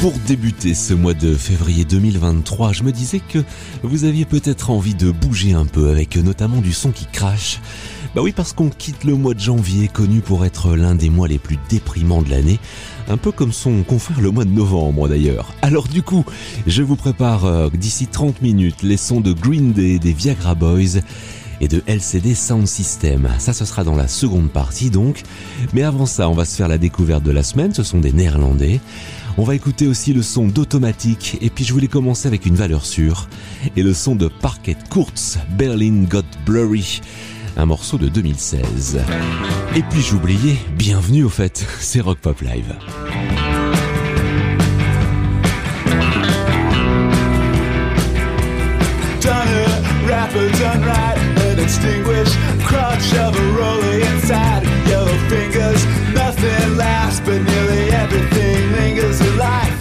Pour débuter ce mois de février 2023, je me disais que vous aviez peut-être envie de bouger un peu avec notamment du son qui crache. Bah oui, parce qu'on quitte le mois de janvier, connu pour être l'un des mois les plus déprimants de l'année, un peu comme son confrère le mois de novembre d'ailleurs. Alors du coup, je vous prépare euh, d'ici 30 minutes les sons de Green Day, des Viagra Boys et de LCD Sound System. Ça, ce sera dans la seconde partie donc. Mais avant ça, on va se faire la découverte de la semaine, ce sont des Néerlandais. On va écouter aussi le son d'Automatique et puis je voulais commencer avec une valeur sûre et le son de Parquet Kurtz, Berlin Got Blurry, un morceau de 2016. Et puis j'oubliais, bienvenue au fait, c'est Rock Pop Live. Crutch of a roller inside yellow fingers. Nothing lasts, but nearly everything lingers in life.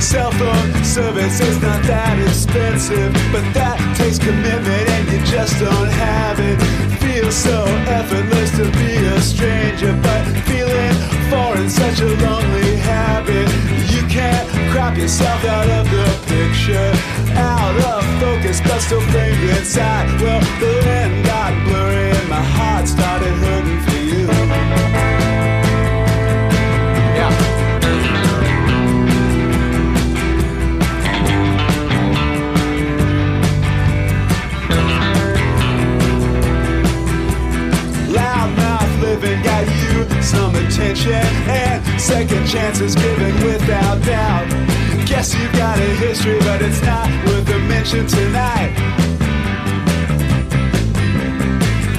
Cell phone service is not that expensive, but that takes commitment and you just don't have it. Feels so effortless to be a stranger, but feeling foreign, such a lonely habit. Crop yourself out of the picture, out of focus, but still framed inside. Well, Berlin got blurry and my heart started hurting for you. Yeah. Living got you some attention and second chances given without doubt. Guess you've got a history, but it's not worth a mention tonight.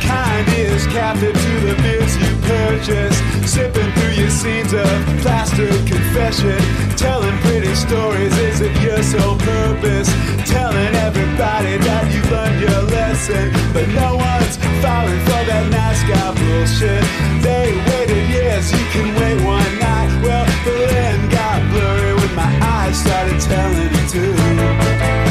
Kind is captive to the beers you purchase, sipping through your scenes of plaster confession, telling pretty stories isn't your sole purpose, telling everybody that you learned your lesson, but no one's falling for that guy bullshit. They waited years, you can wait one night. Well, the land started telling it too.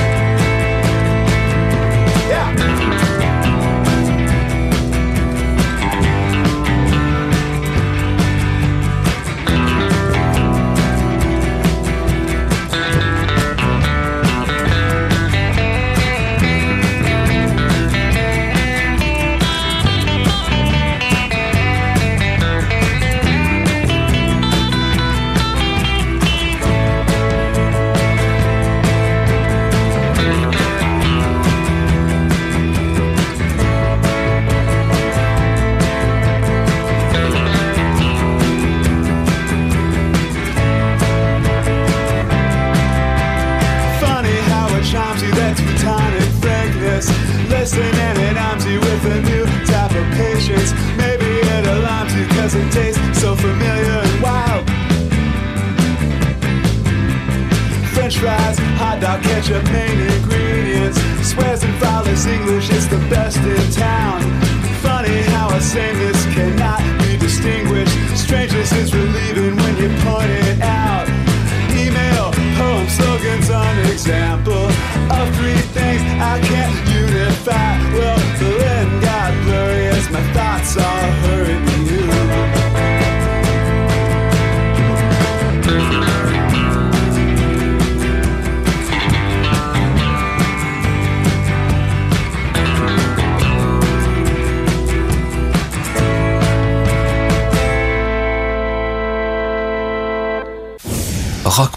Hot dog, ketchup, main ingredients. Swears and flawless English is the best in town. Funny how a sameness cannot be distinguished. Strangeness is relieving when you point it out. Email, poem, slogans, an example of three things I can't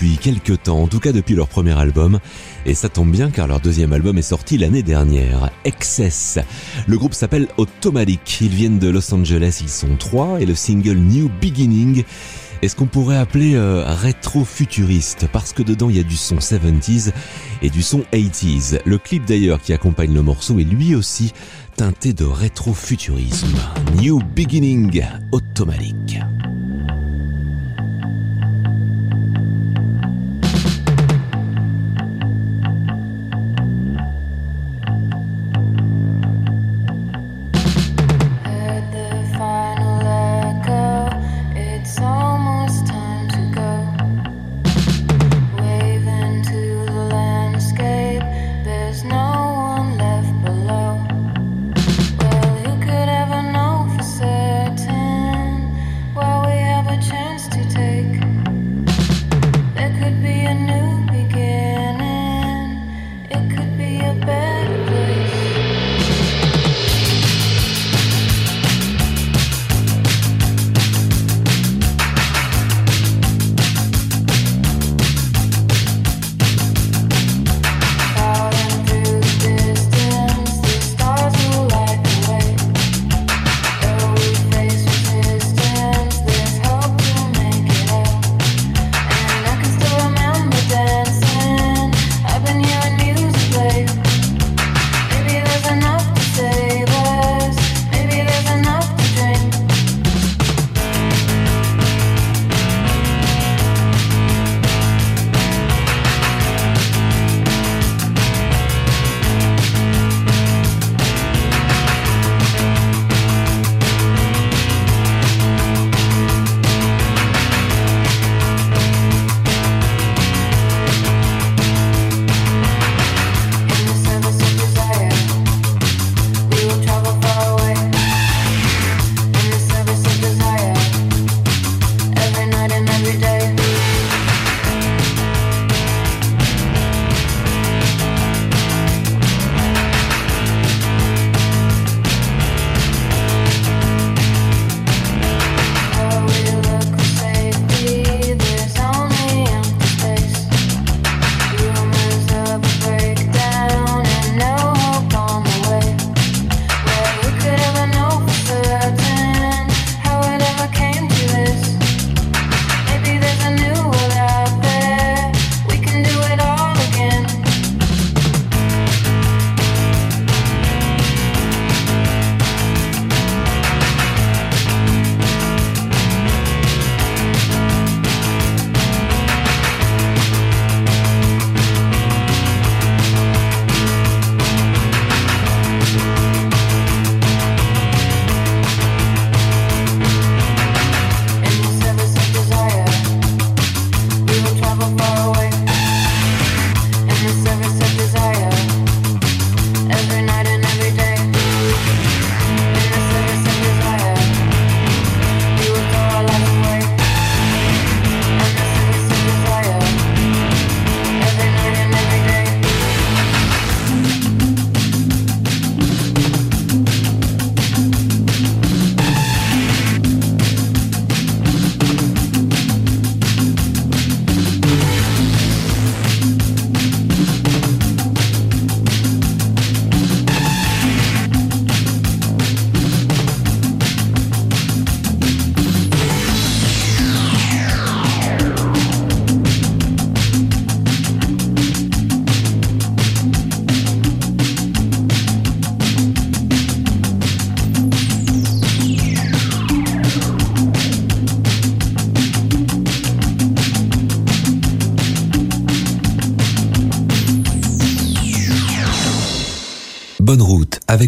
depuis quelques temps, en tout cas depuis leur premier album. Et ça tombe bien car leur deuxième album est sorti l'année dernière, Excess. Le groupe s'appelle Automatic. Ils viennent de Los Angeles, ils sont trois, et le single New Beginning est ce qu'on pourrait appeler euh, rétro-futuriste, parce que dedans il y a du son 70s et du son 80s. Le clip d'ailleurs qui accompagne le morceau est lui aussi teinté de rétro-futurisme. New Beginning Automatic.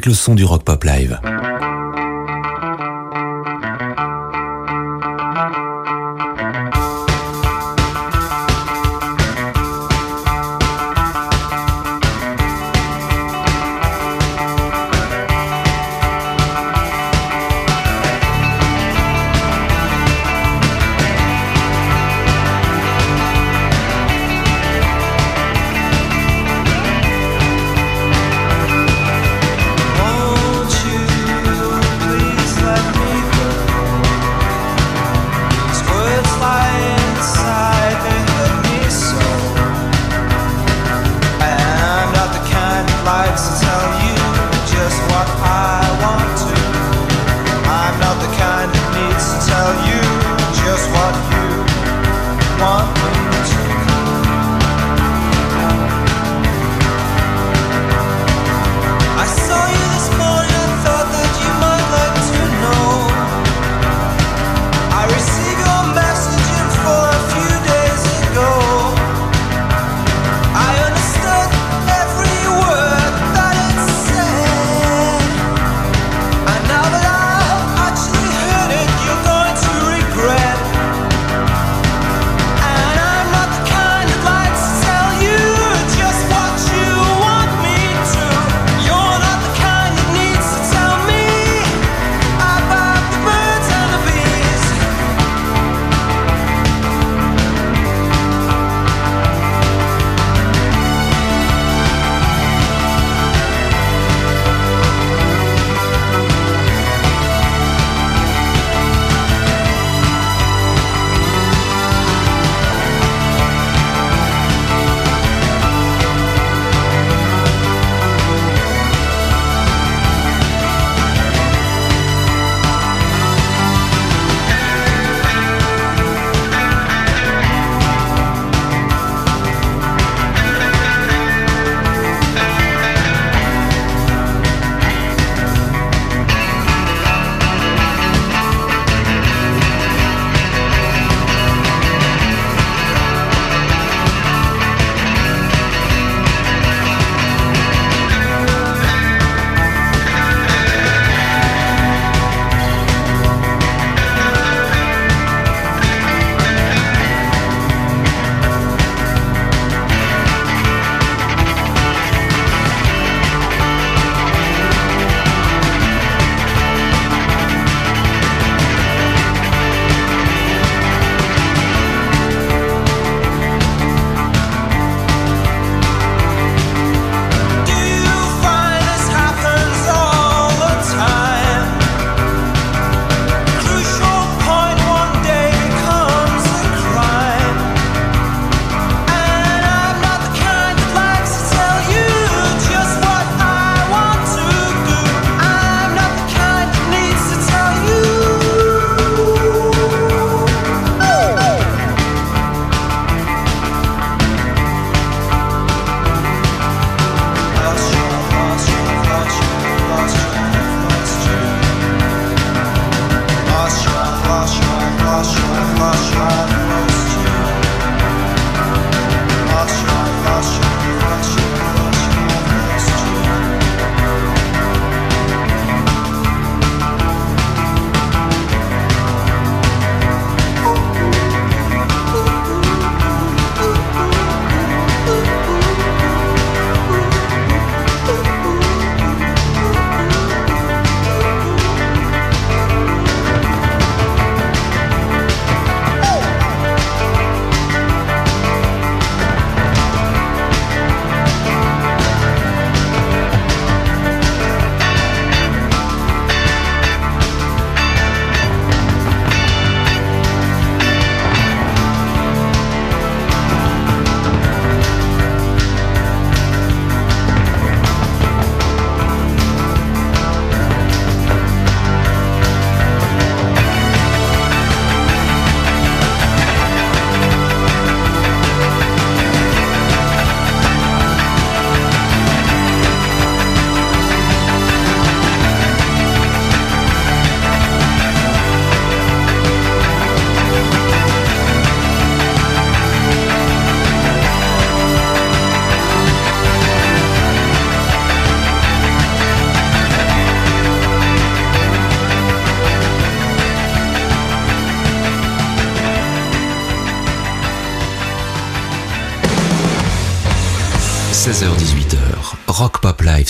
Le son du Rock Pop Live.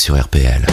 sur RPL.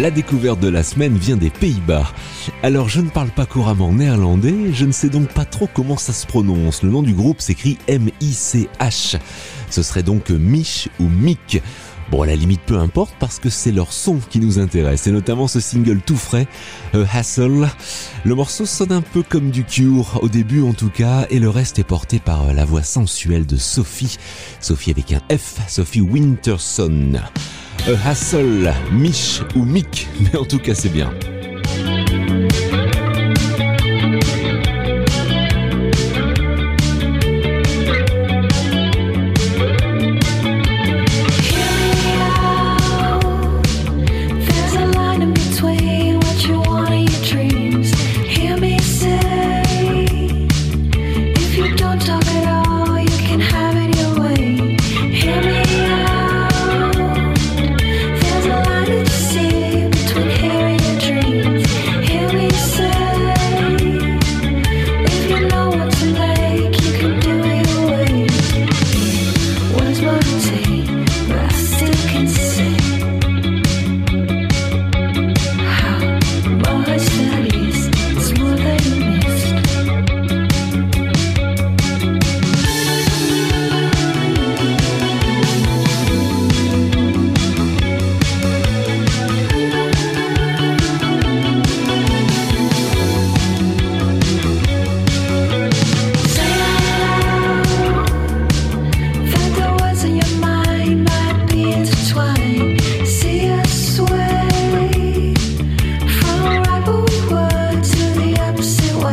La découverte de la semaine vient des Pays-Bas. Alors je ne parle pas couramment néerlandais, je ne sais donc pas trop comment ça se prononce. Le nom du groupe s'écrit M-I-C-H. Ce serait donc Mich ou Mick. Bon, à la limite, peu importe, parce que c'est leur son qui nous intéresse, et notamment ce single tout frais, a Hassle. Le morceau sonne un peu comme du Cure, au début en tout cas, et le reste est porté par euh, la voix sensuelle de Sophie. Sophie avec un F, Sophie Winterson. A Hassle, Mich ou Mick, mais en tout cas c'est bien.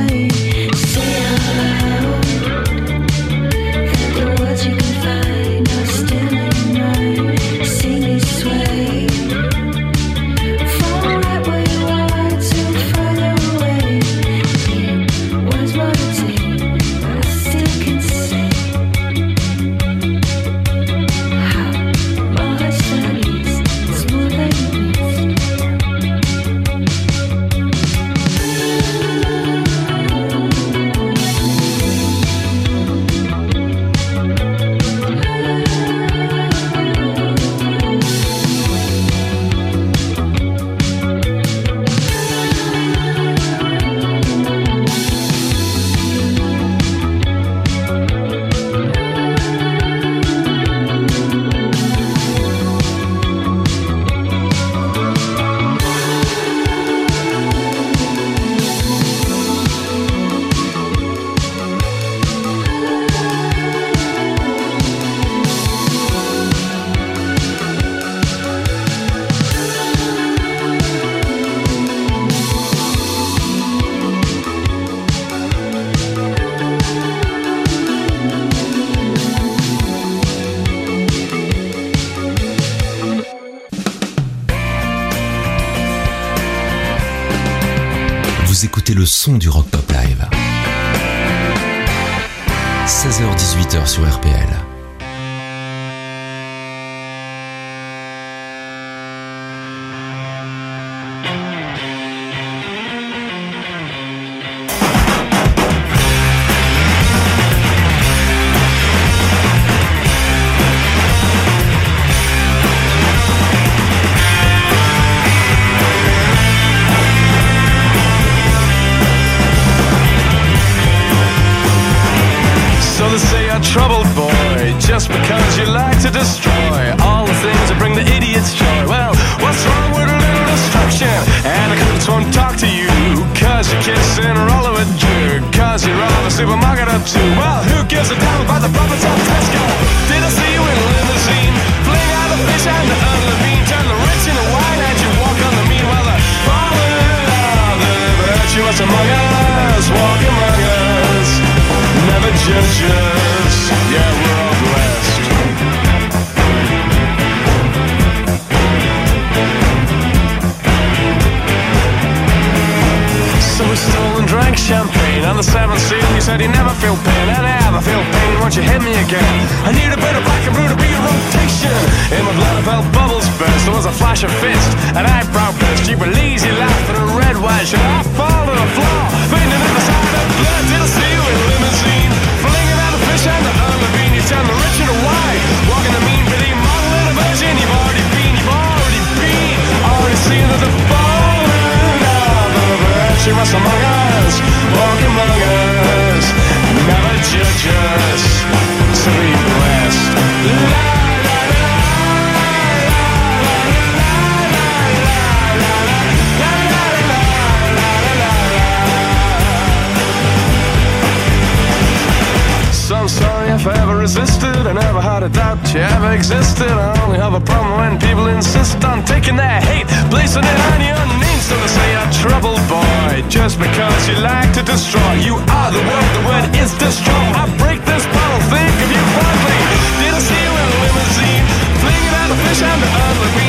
You. On the seventh seal. You said you never feel pain, and I never feel pain. Won't you hit me again? I need a bit of black and blue to be a rotation. In my blood, I felt bubbles burst. There was a flash of fist, an eyebrow burst. You were lazy, laugh, and a red wine. Should I fall to the floor? Fainting in the side of blood. Did I see you in limousine? Flinging out a fish and the unlevine. You turn the rich into wine. Walking the mean, pretty model in a version. You've already been, you've already been. Already seen that the of the virtuous among us. Walk among us. Never judge us. Be blessed. La, la, la, resisted. I never had a doubt you ever existed. I only have a problem when people insist on taking their hate, placing it on your name. So they say troubled boy just because you like to destroy. You are the word, the word is destroy. I break this bottle, think of you fondly. Did I see you in a limousine? Flinging out the fish and the unlevine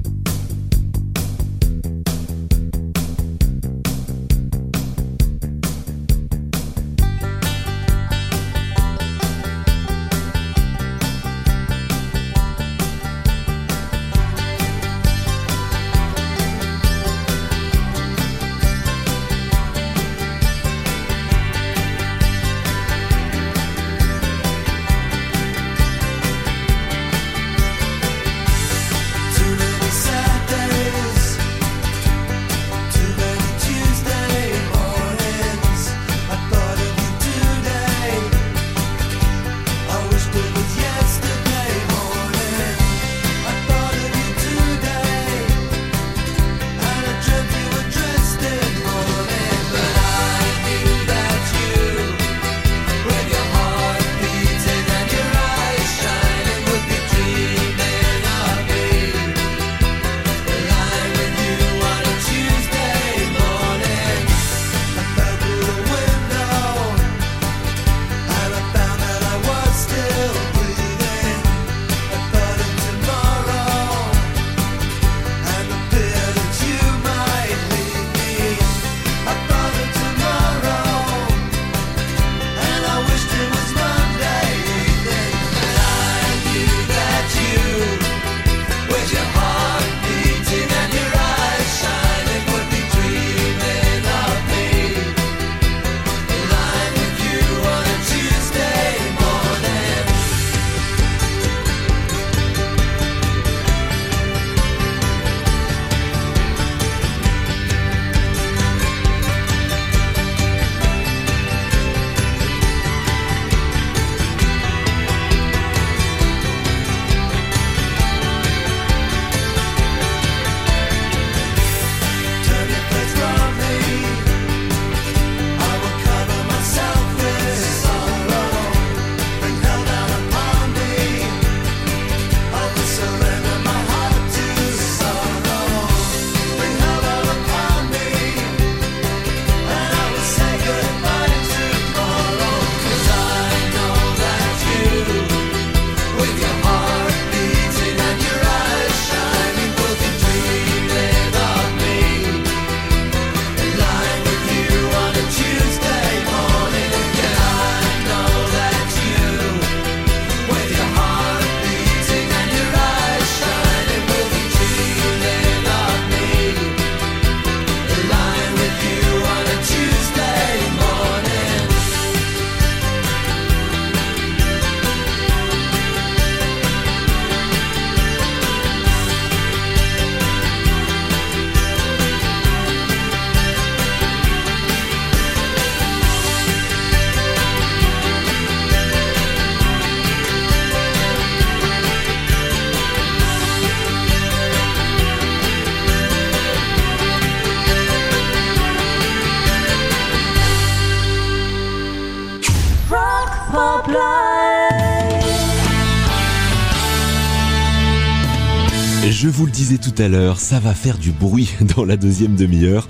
tout à l'heure, ça va faire du bruit dans la deuxième demi-heure,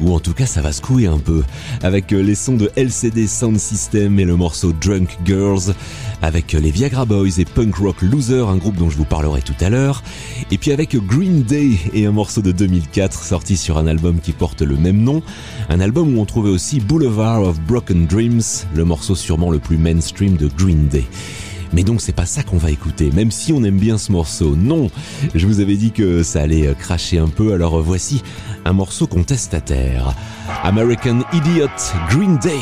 ou en tout cas ça va secouer un peu, avec euh, les sons de LCD Sound System et le morceau Drunk Girls, avec euh, les Viagra Boys et Punk Rock Loser, un groupe dont je vous parlerai tout à l'heure, et puis avec euh, Green Day et un morceau de 2004 sorti sur un album qui porte le même nom, un album où on trouvait aussi Boulevard of Broken Dreams, le morceau sûrement le plus mainstream de Green Day. Mais donc c'est pas ça qu'on va écouter, même si on aime bien ce morceau. Non, je vous avais dit que ça allait euh, cracher un peu, alors euh, voici un morceau contestataire. American Idiot, Green Day.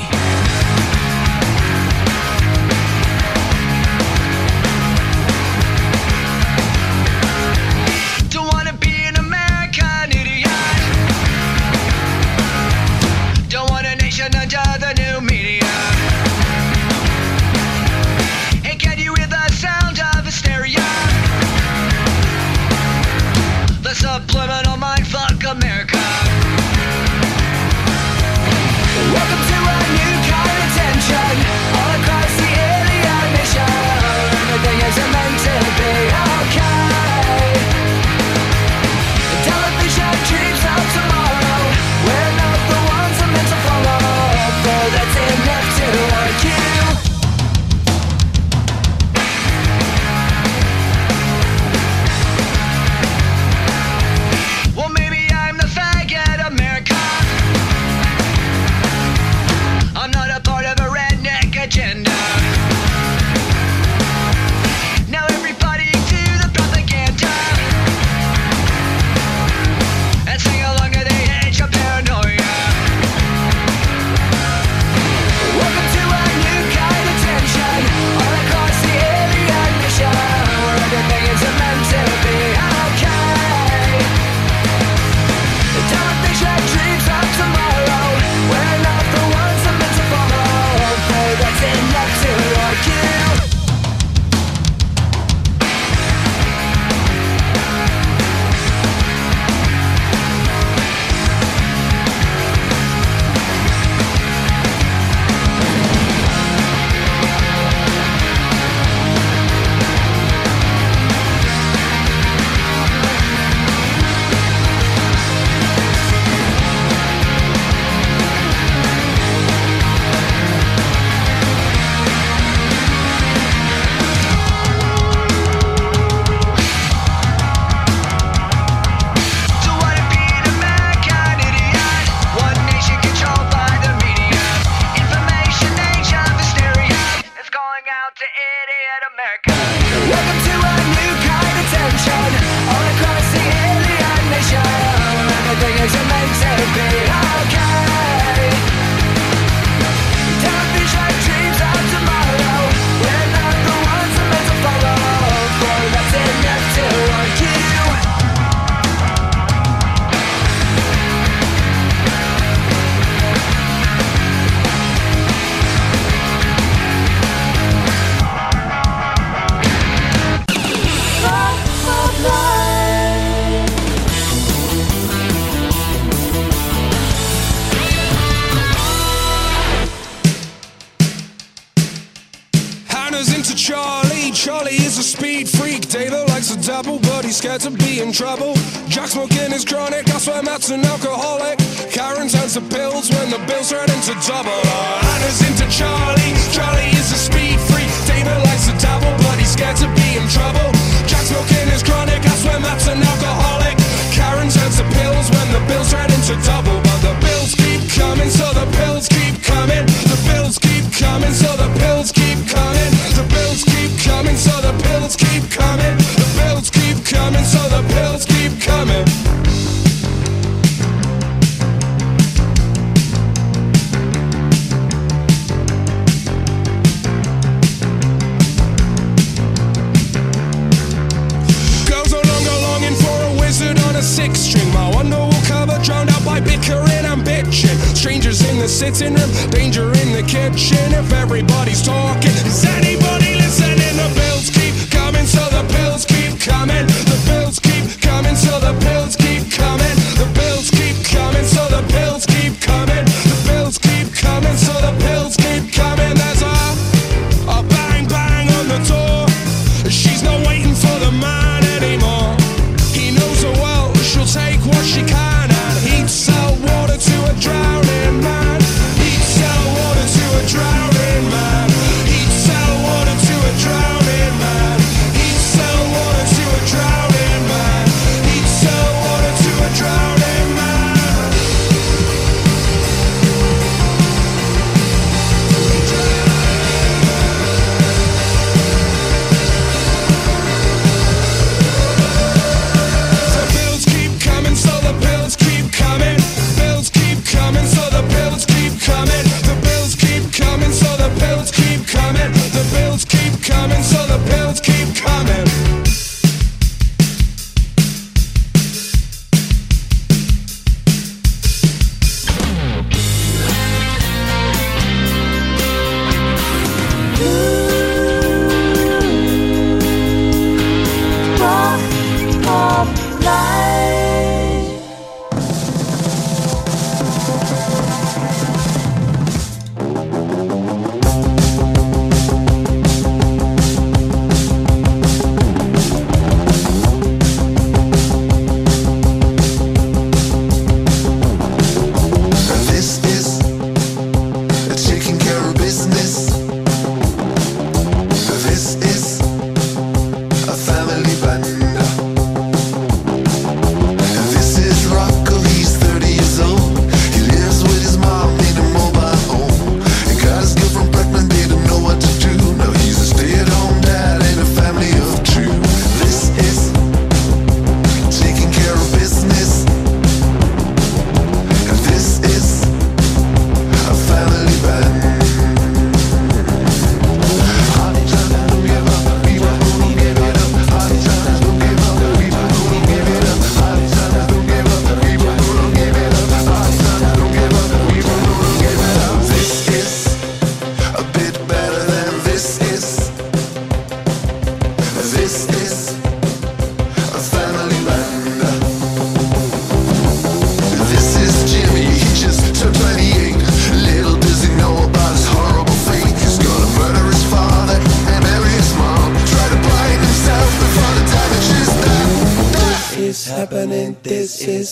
expensive pills when the bills turn into double.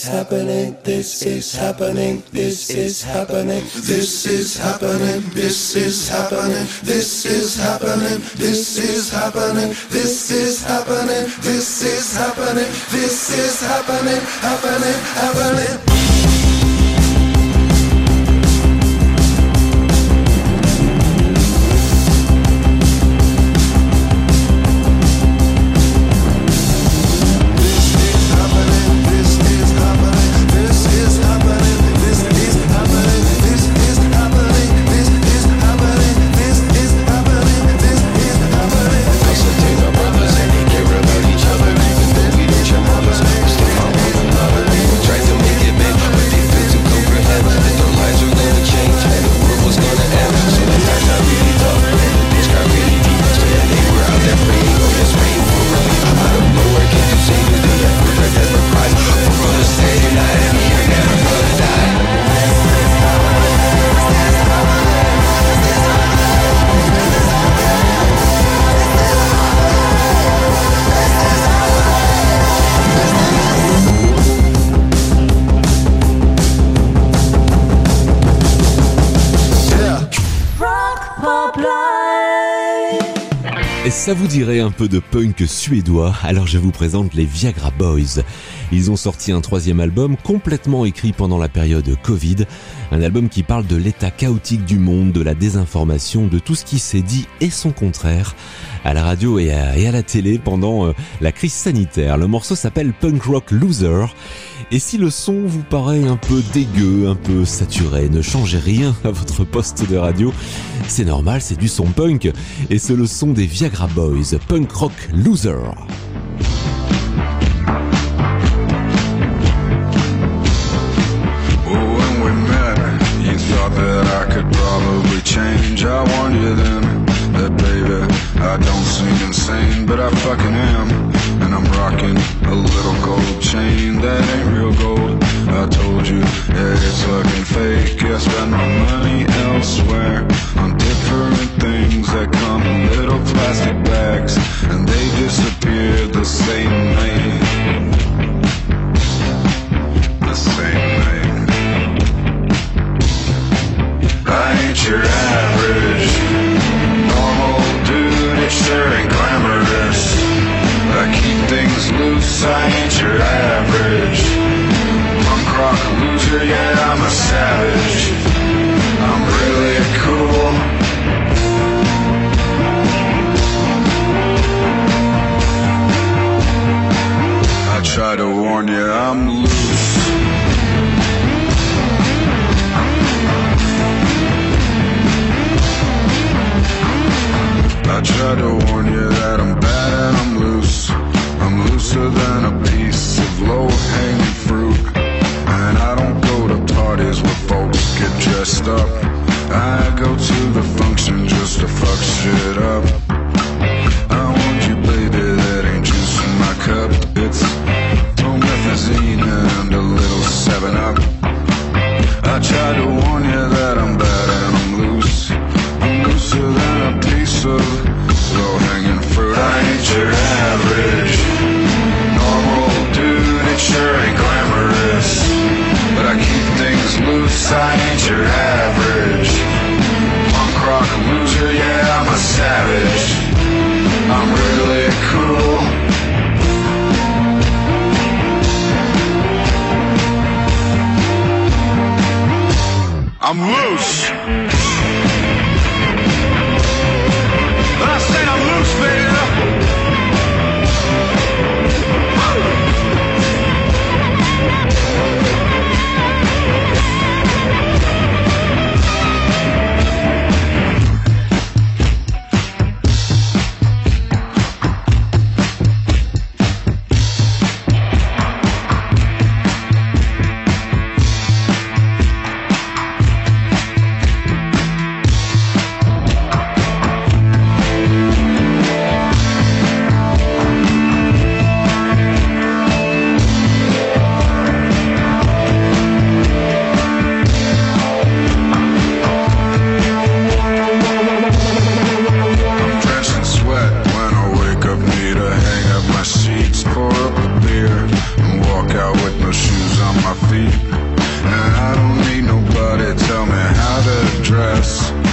Happening, this is happening, this is happening, this is happening, this is happening, this is happening, this is happening, this is happening, this is happening, this is happening, happening, happening. Ça vous dirait un peu de punk suédois Alors je vous présente les Viagra Boys. Ils ont sorti un troisième album complètement écrit pendant la période Covid. Un album qui parle de l'état chaotique du monde, de la désinformation, de tout ce qui s'est dit et son contraire à la radio et à, la télé pendant euh, la crise sanitaire. Le morceau s'appelle Punk Rock Loser. Et si le son vous paraît un peu dégueu, un peu saturé, ne changez rien à votre poste de radio. C'est normal, c'est du son punk. Et c'est le son des Viagra Boys, Punk Rock Loser. I don't seem insane, but I fucking am. And I'm rocking a little gold chain that ain't real gold. I told you, yeah, it's fucking fake. I spend my money elsewhere on different things that come in little plastic bags, and they disappear the same night. The same night. I ain't your average dude. It glamorous. I keep things loose. I ain't your average punk rock loser. Yeah, I'm a savage. I'm really cool. I try to warn you, I'm loose. I try to warn you that I'm bad and I'm loose. I'm looser than a piece of low-hanging fruit. And I don't go to parties where folks get dressed up. I go to the function just to fuck shit up. I want you, baby, that ain't juice in my cup. It's promethazine and sure ain't glamorous, but I keep things loose. I ain't your average punk rock loser. Yeah, I'm a savage. I'm really cool. I'm loose. dress.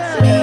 Me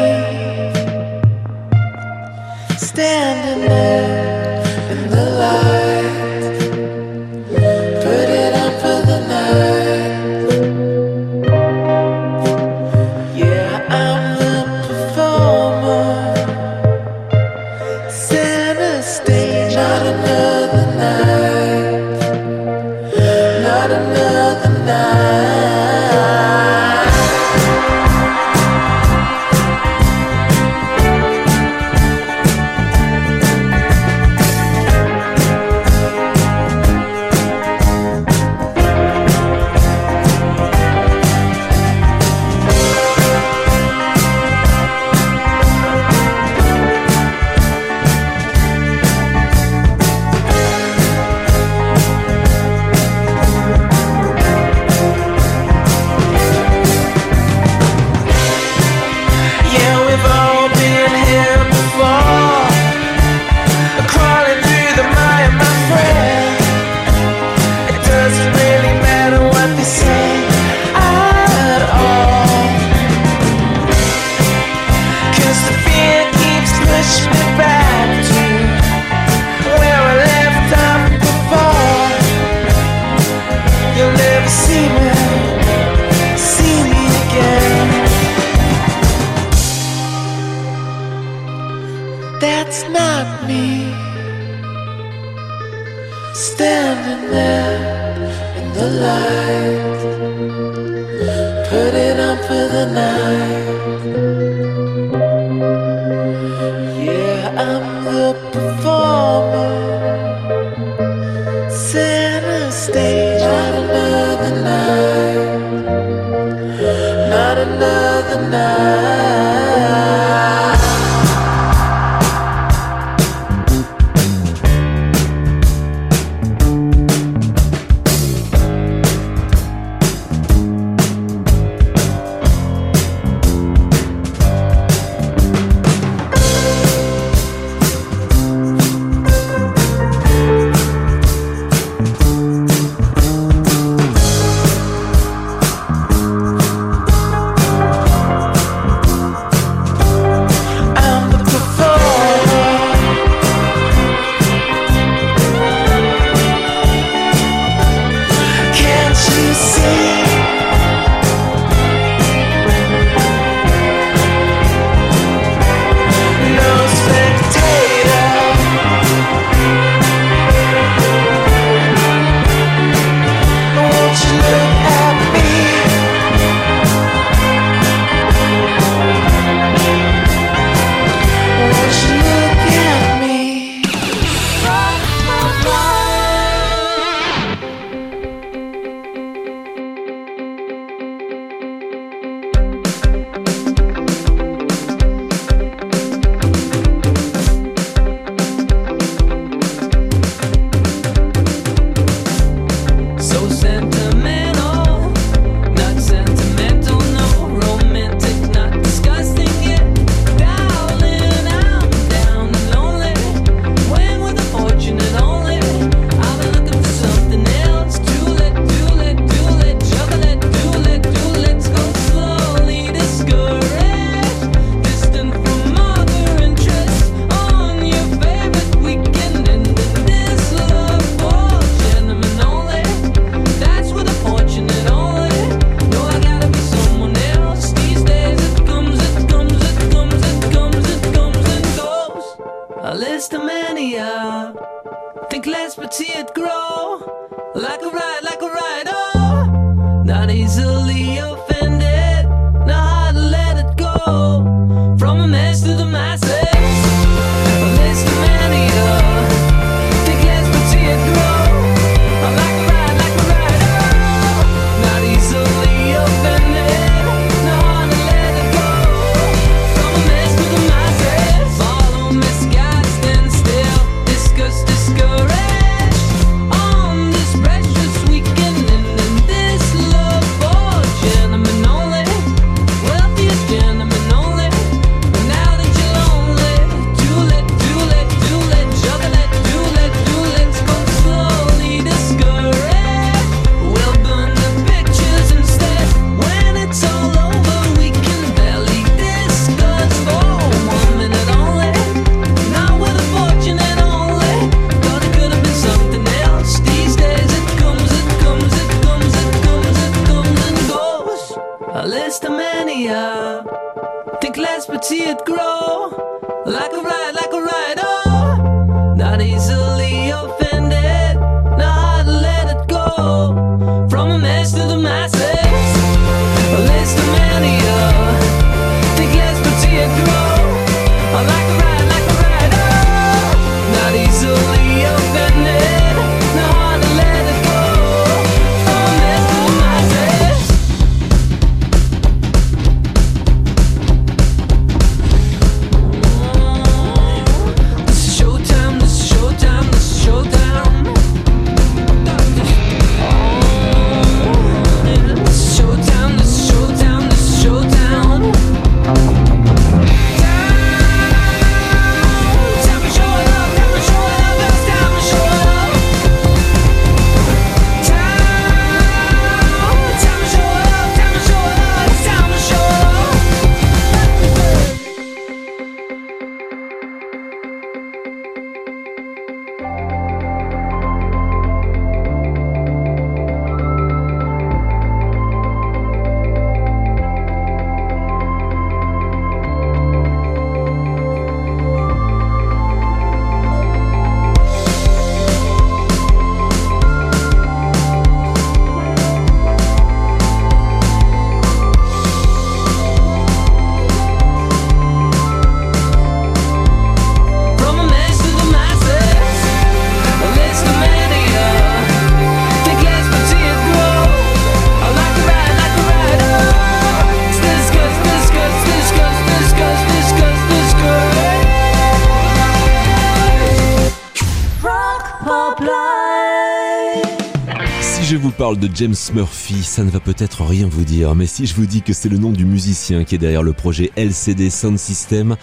parle de James Murphy, ça ne va peut-être rien vous dire, mais si je vous dis que c'est le nom du musicien qui est derrière le projet LCD Sound System,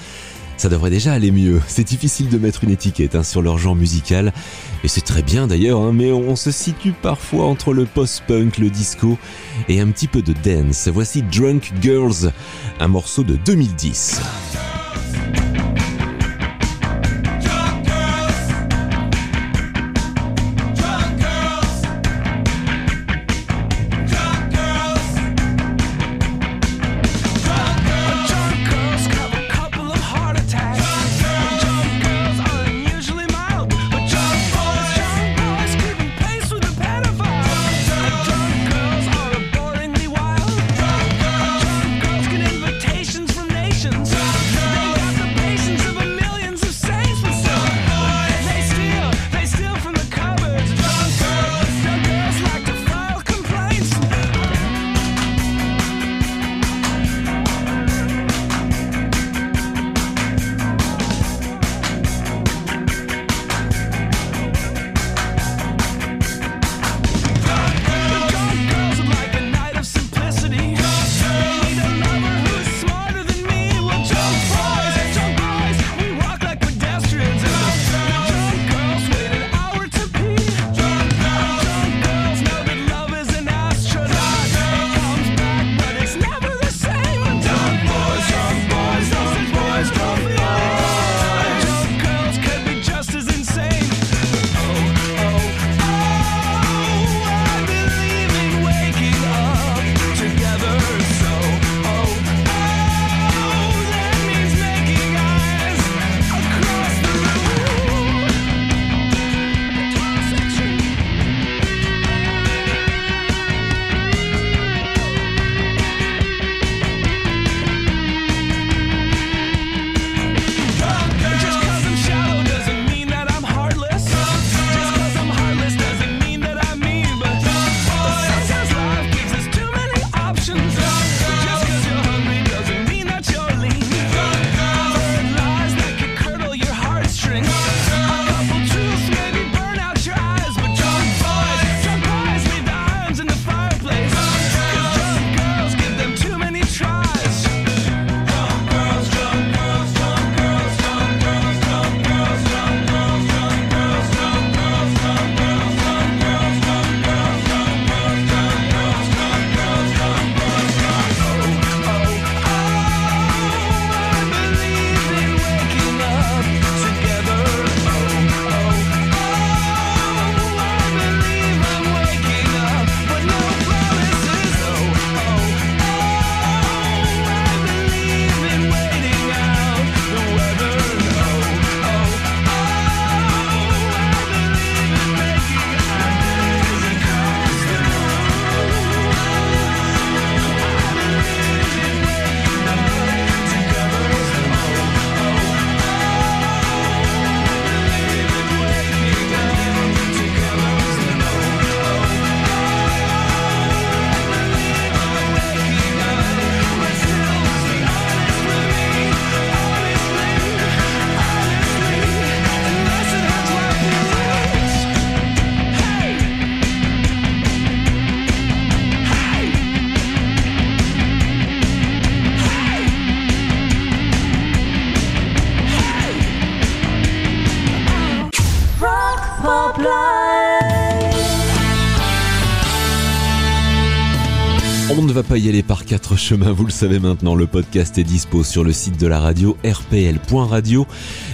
ça devrait déjà aller mieux. C'est difficile de mettre une étiquette hein, sur leur genre musical, et c'est très bien d'ailleurs, hein, mais on se situe parfois entre le post-punk, le disco et un petit peu de dance. Voici Drunk Girls, un morceau de 2010. Pas y aller par quatre chemins, vous le savez maintenant, le podcast est dispo sur le site de la radio rpl.radio,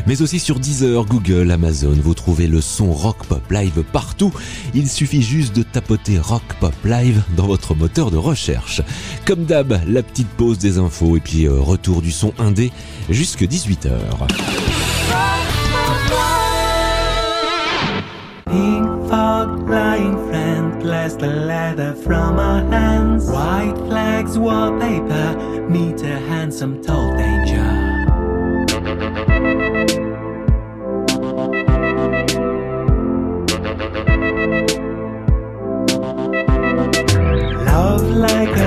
mais aussi sur Deezer, Google, Amazon. Vous trouvez le son Rock Pop Live partout. Il suffit juste de tapoter Rock Pop Live dans votre moteur de recherche. Comme d'hab, la petite pause des infos et puis euh, retour du son indé jusque 18h. Pink fog, bless the leather from our hands. White flags, wallpaper, meet a handsome tall danger. Love like